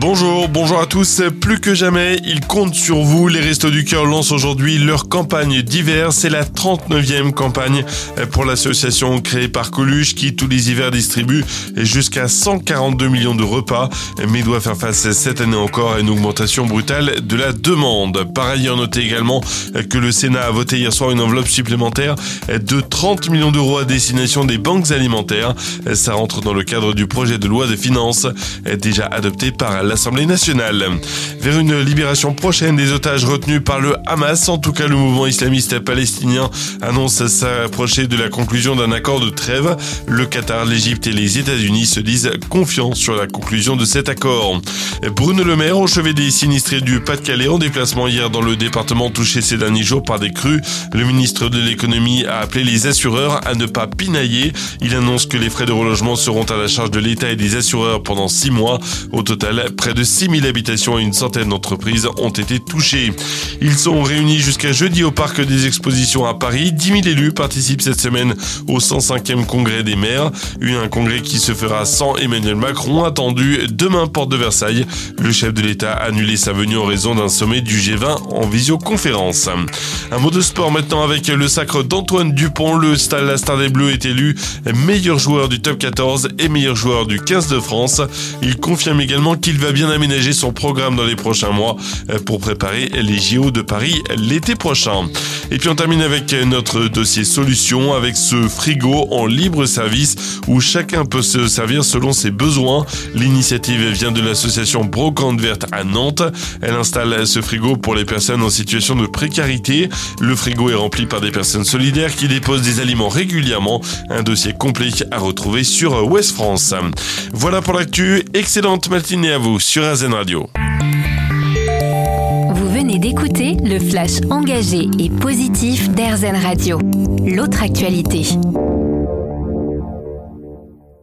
Bonjour, bonjour à tous. Plus que jamais, ils comptent sur vous. Les Restos du Cœur lancent aujourd'hui leur campagne d'hiver. C'est la 39e campagne pour l'association créée par Coluche qui tous les hivers distribue jusqu'à 142 millions de repas, mais doit faire face cette année encore à une augmentation brutale de la demande. Par ailleurs, notez également que le Sénat a voté hier soir une enveloppe supplémentaire de 30 millions d'euros à destination des banques alimentaires. Ça rentre dans le cadre du projet de loi de finances déjà adopté par nationale. Vers une libération prochaine des otages retenus par le Hamas, en tout cas le mouvement islamiste palestinien annonce s'approcher de la conclusion d'un accord de trêve. Le Qatar, l'Égypte et les États-Unis se disent confiants sur la conclusion de cet accord. Bruno Le Maire, au chevet des sinistrés du Pas-de-Calais, en déplacement hier dans le département touché ces derniers jours par des crues, le ministre de l'économie a appelé les assureurs à ne pas pinailler. Il annonce que les frais de relogement seront à la charge de l'État et des assureurs pendant six mois. Au total, Près de 6000 habitations et une centaine d'entreprises ont été touchées. Ils sont réunis jusqu'à jeudi au parc des expositions à Paris. 10 000 élus participent cette semaine au 105e congrès des maires. Un congrès qui se fera sans Emmanuel Macron attendu demain porte de Versailles. Le chef de l'État a annulé sa venue en raison d'un sommet du G20 en visioconférence. Un mot de sport maintenant avec le sacre d'Antoine Dupont. Le la Star des Bleus est élu meilleur joueur du top 14 et meilleur joueur du 15 de France. Il confirme également qu'il va bien aménager son programme dans les prochains mois euh, pour préparer les JO de Paris l'été prochain. Et puis on termine avec notre dossier solution avec ce frigo en libre service où chacun peut se servir selon ses besoins. L'initiative vient de l'association Brocante Verte à Nantes. Elle installe ce frigo pour les personnes en situation de précarité. Le frigo est rempli par des personnes solidaires qui déposent des aliments régulièrement. Un dossier complet à retrouver sur Ouest France. Voilà pour l'actu. Excellente matinée à vous sur AZN Radio. Vous venez d'écouter le flash engagé et positif d'AirZen Radio. L'autre actualité.